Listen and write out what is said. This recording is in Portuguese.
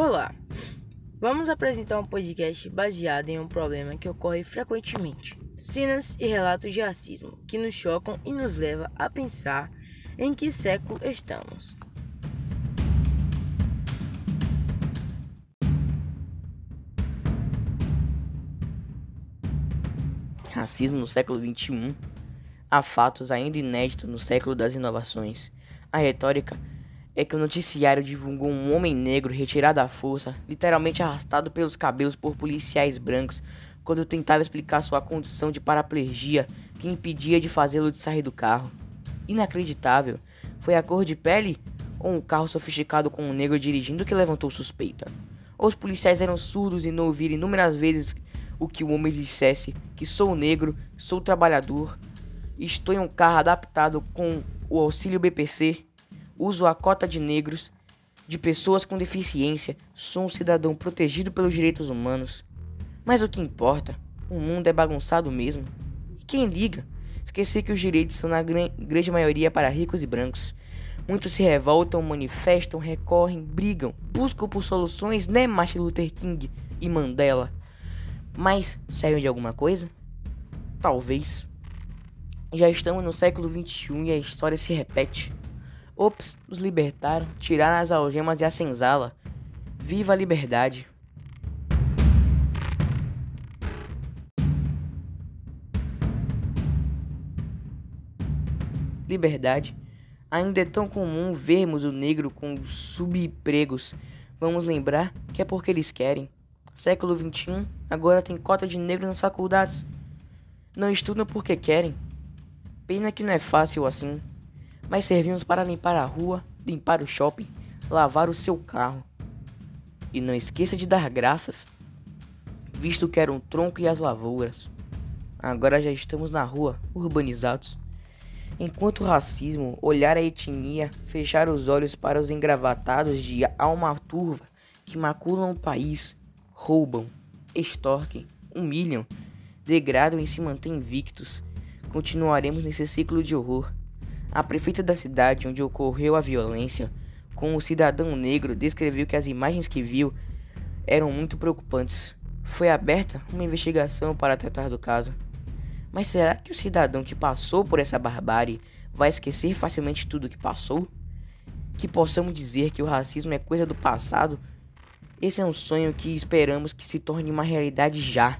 Olá, vamos apresentar um podcast baseado em um problema que ocorre frequentemente: cenas e relatos de racismo que nos chocam e nos leva a pensar em que século estamos. Racismo no século XXI. Há fatos ainda inéditos no século das inovações. A retórica é que o noticiário divulgou um homem negro retirado à força, literalmente arrastado pelos cabelos por policiais brancos, quando tentava explicar sua condição de paraplegia que impedia de fazê-lo de sair do carro. Inacreditável. Foi a cor de pele ou um carro sofisticado com um negro dirigindo que levantou suspeita? Ou os policiais eram surdos e não ouviram inúmeras vezes o que o homem dissesse que sou negro, sou trabalhador, estou em um carro adaptado com o auxílio BPC uso a cota de negros, de pessoas com deficiência, sou um cidadão protegido pelos direitos humanos. Mas o que importa? O mundo é bagunçado mesmo. E quem liga? Esquecer que os direitos são na grande maioria para ricos e brancos. Muitos se revoltam, manifestam, recorrem, brigam, buscam por soluções, né, Martin Luther King e Mandela? Mas servem de alguma coisa? Talvez. Já estamos no século XXI e a história se repete. Ops, os libertaram, tiraram as algemas e a senzala. Viva a liberdade! Liberdade. Ainda é tão comum vermos o negro com subempregos. Vamos lembrar que é porque eles querem. Século XXI, agora tem cota de negro nas faculdades. Não estudam porque querem. Pena que não é fácil assim mas servimos para limpar a rua, limpar o shopping, lavar o seu carro. E não esqueça de dar graças, visto que era um tronco e as lavouras. Agora já estamos na rua, urbanizados. Enquanto o racismo, olhar a etnia, fechar os olhos para os engravatados de alma turva que maculam o país, roubam, extorquem, humilham, degradam e se mantêm invictos, continuaremos nesse ciclo de horror a prefeita da cidade onde ocorreu a violência, com o cidadão negro, descreveu que as imagens que viu eram muito preocupantes. Foi aberta uma investigação para tratar do caso. Mas será que o cidadão que passou por essa barbárie vai esquecer facilmente tudo que passou? Que possamos dizer que o racismo é coisa do passado? Esse é um sonho que esperamos que se torne uma realidade já.